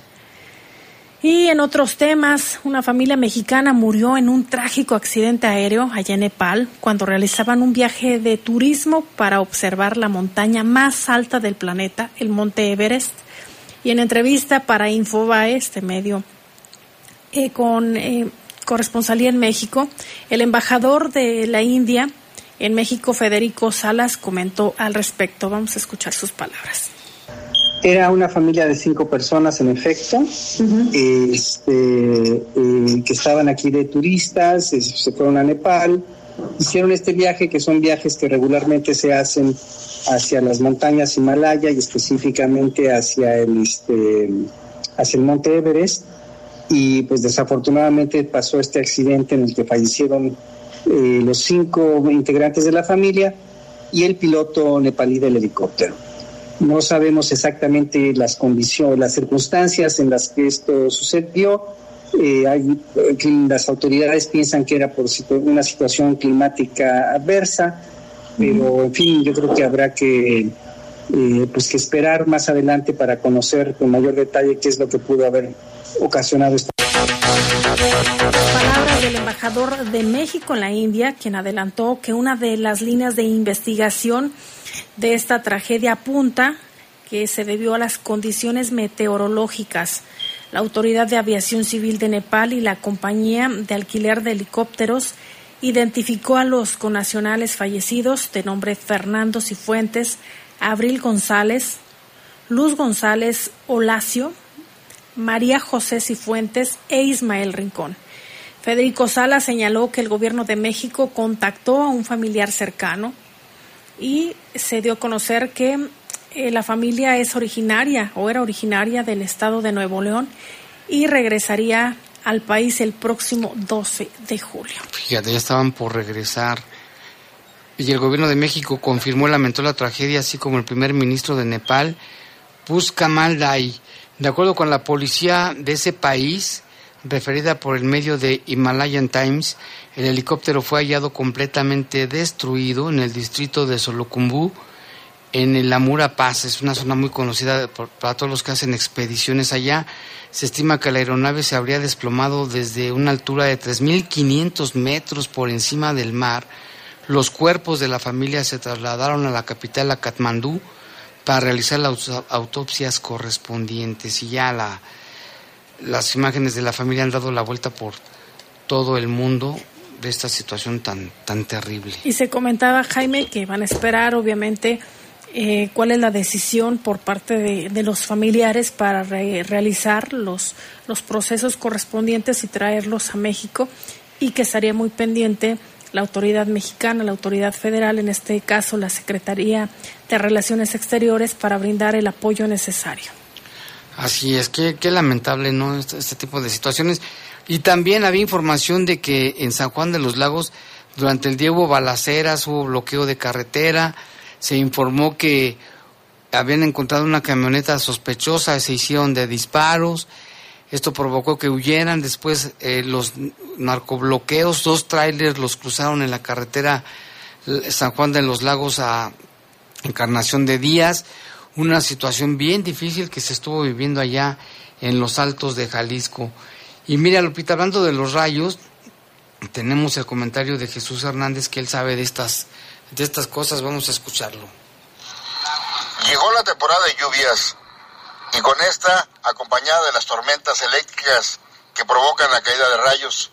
Y en otros temas, una familia mexicana murió en un trágico accidente aéreo allá en Nepal cuando realizaban un viaje de turismo para observar la montaña más alta del planeta, el monte Everest. Y en entrevista para Infobae, este medio, eh, con eh, corresponsalía en México, el embajador de la India en México, Federico Salas, comentó al respecto. Vamos a escuchar sus palabras. Era una familia de cinco personas, en efecto, este, eh, que estaban aquí de turistas, se fueron a Nepal, hicieron este viaje, que son viajes que regularmente se hacen hacia las montañas Himalaya y específicamente hacia el, este, hacia el monte Everest. Y pues desafortunadamente pasó este accidente en el que fallecieron eh, los cinco integrantes de la familia y el piloto nepalí del helicóptero. No sabemos exactamente las condiciones, las circunstancias en las que esto sucedió. Eh, hay, las autoridades piensan que era por una situación climática adversa pero en fin, yo creo que habrá que, eh, pues que esperar más adelante para conocer con mayor detalle qué es lo que pudo haber ocasionado esta. Palabras del embajador de México en la India, quien adelantó que una de las líneas de investigación de esta tragedia apunta que se debió a las condiciones meteorológicas. La Autoridad de Aviación Civil de Nepal y la compañía de alquiler de helicópteros identificó a los conacionales fallecidos de nombre Fernando Cifuentes, Abril González, Luz González Olacio, María José Cifuentes e Ismael Rincón. Federico Sala señaló que el gobierno de México contactó a un familiar cercano y se dio a conocer que eh, la familia es originaria o era originaria del estado de Nuevo León y regresaría al país el próximo 12 de julio. Fíjate, ya estaban por regresar. Y el gobierno de México confirmó y lamentó la tragedia, así como el primer ministro de Nepal, Puskamal Dai. De acuerdo con la policía de ese país, referida por el medio de Himalayan Times, el helicóptero fue hallado completamente destruido en el distrito de Solokumbu, en el Amura Pass. Es una zona muy conocida para todos los que hacen expediciones allá. Se estima que la aeronave se habría desplomado desde una altura de 3.500 metros por encima del mar. Los cuerpos de la familia se trasladaron a la capital, a Katmandú, para realizar las autopsias correspondientes. Y ya la, las imágenes de la familia han dado la vuelta por todo el mundo de esta situación tan, tan terrible. Y se comentaba, Jaime, que van a esperar, obviamente, eh, cuál es la decisión por parte de, los familiares para realizar los, los procesos correspondientes y traerlos a México y que estaría muy pendiente la autoridad mexicana, la autoridad federal, en este caso la Secretaría de Relaciones Exteriores, para brindar el apoyo necesario. Así es, qué, qué lamentable, ¿no? Este, este, tipo de situaciones. Y también había información de que en San Juan de los Lagos, durante el día hubo balaceras, hubo bloqueo de carretera, se informó que habían encontrado una camioneta sospechosa, se hicieron de disparos, esto provocó que huyeran, después eh, los narcobloqueos, dos trailers los cruzaron en la carretera San Juan de los Lagos a Encarnación de Días, una situación bien difícil que se estuvo viviendo allá en los altos de Jalisco. Y mira, Lupita, hablando de los rayos, tenemos el comentario de Jesús Hernández que él sabe de estas, de estas cosas, vamos a escucharlo. Llegó la temporada de lluvias y con esta, acompañada de las tormentas eléctricas que provocan la caída de rayos,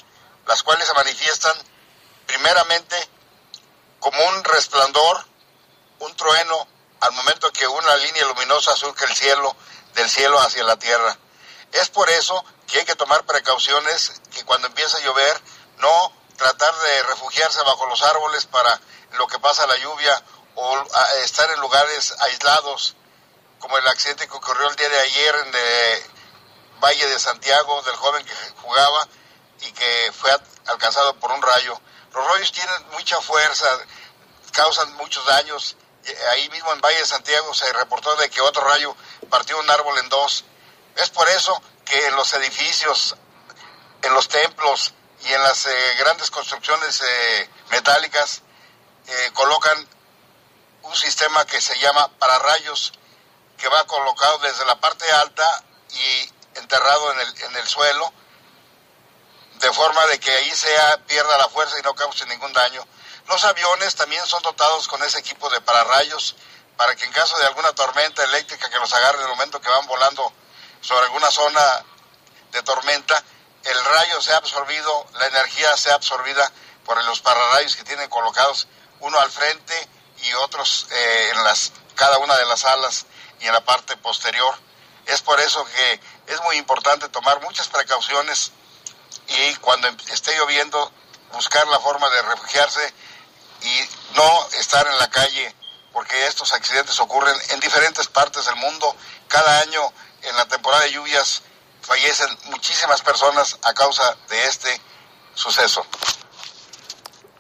las cuales se manifiestan primeramente como un resplandor, un trueno, al momento que una línea luminosa surge el cielo, del cielo hacia la tierra. Es por eso que hay que tomar precauciones que cuando empieza a llover, no tratar de refugiarse bajo los árboles para lo que pasa la lluvia o estar en lugares aislados como el accidente que ocurrió el día de ayer en el Valle de Santiago del joven que jugaba y que fue alcanzado por un rayo. Los rayos tienen mucha fuerza, causan muchos daños. Ahí mismo en Valle de Santiago se reportó de que otro rayo partió un árbol en dos. Es por eso que en los edificios, en los templos y en las eh, grandes construcciones eh, metálicas eh, colocan un sistema que se llama pararrayos que va colocado desde la parte alta y enterrado en el, en el suelo, de forma de que ahí sea, pierda la fuerza y no cause ningún daño. Los aviones también son dotados con ese equipo de pararrayos para que en caso de alguna tormenta eléctrica que los agarre en el momento que van volando sobre alguna zona de tormenta, el rayo sea absorbido, la energía sea absorbida por los pararrayos que tienen colocados uno al frente y otros eh, en las cada una de las alas y en la parte posterior. Es por eso que es muy importante tomar muchas precauciones y cuando esté lloviendo buscar la forma de refugiarse y no estar en la calle porque estos accidentes ocurren en diferentes partes del mundo. Cada año en la temporada de lluvias fallecen muchísimas personas a causa de este suceso.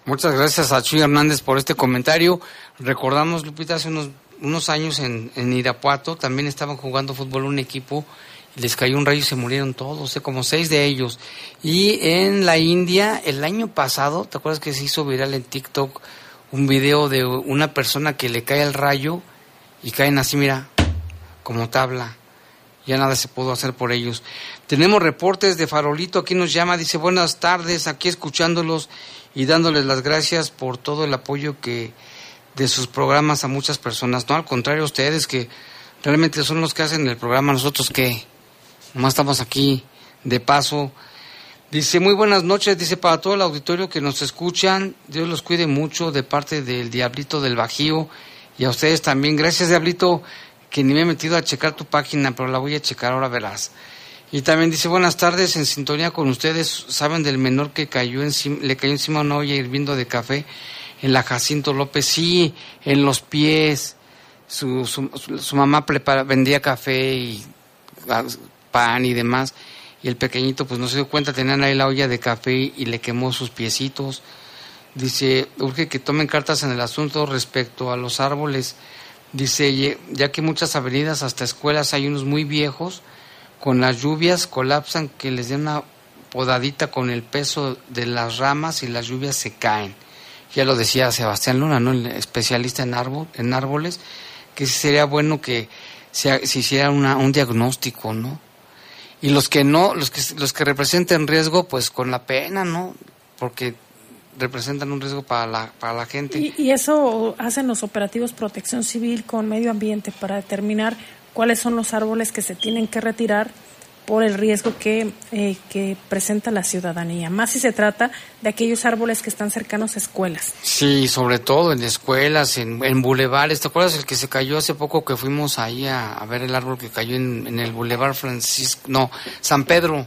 Muchas gracias a Chuy Hernández por este comentario. Recordamos, Lupita, hace unos unos años en, en, Irapuato también estaban jugando fútbol un equipo y les cayó un rayo y se murieron todos, como seis de ellos. Y en la India, el año pasado, ¿te acuerdas que se hizo viral en TikTok un video de una persona que le cae el rayo y caen así, mira, como tabla? Ya nada se pudo hacer por ellos. Tenemos reportes de Farolito, aquí nos llama, dice buenas tardes, aquí escuchándolos y dándoles las gracias por todo el apoyo que, de sus programas a muchas personas. No, al contrario, ustedes que realmente son los que hacen el programa, nosotros que nomás estamos aquí de paso. Dice, muy buenas noches, dice para todo el auditorio que nos escuchan, Dios los cuide mucho de parte del Diablito del Bajío y a ustedes también. Gracias, Diablito, que ni me he metido a checar tu página, pero la voy a checar, ahora verás. Y también dice, buenas tardes, en sintonía con ustedes, ¿saben del menor que cayó encima, le cayó encima una olla hirviendo de café? en la Jacinto López, sí, en los pies. su, su, su mamá prepara, vendía café y ah, pan y demás, y el pequeñito pues no se dio cuenta, tenían ahí la olla de café y le quemó sus piecitos. Dice, urge que tomen cartas en el asunto respecto a los árboles. Dice, ya que muchas avenidas, hasta escuelas, hay unos muy viejos, con las lluvias colapsan, que les den una podadita con el peso de las ramas y las lluvias se caen. Ya lo decía Sebastián Luna, ¿no? el especialista en, en árboles, que sería bueno que se, se hiciera una, un diagnóstico, ¿no? Y los que no, los que, los que representen riesgo, pues con la pena, ¿no? Porque representan un riesgo para la, para la gente. Y, y, eso hacen los operativos protección civil con medio ambiente para determinar cuáles son los árboles que se tienen que retirar por el riesgo que, eh, que presenta la ciudadanía, más si se trata de aquellos árboles que están cercanos a escuelas. Sí, sobre todo en escuelas, en, en bulevares. ¿Te acuerdas el que se cayó hace poco que fuimos ahí a, a ver el árbol que cayó en, en el bulevar Francisco, no, San Pedro,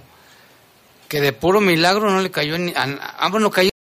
que de puro milagro no le cayó ni, ah, bueno, cayó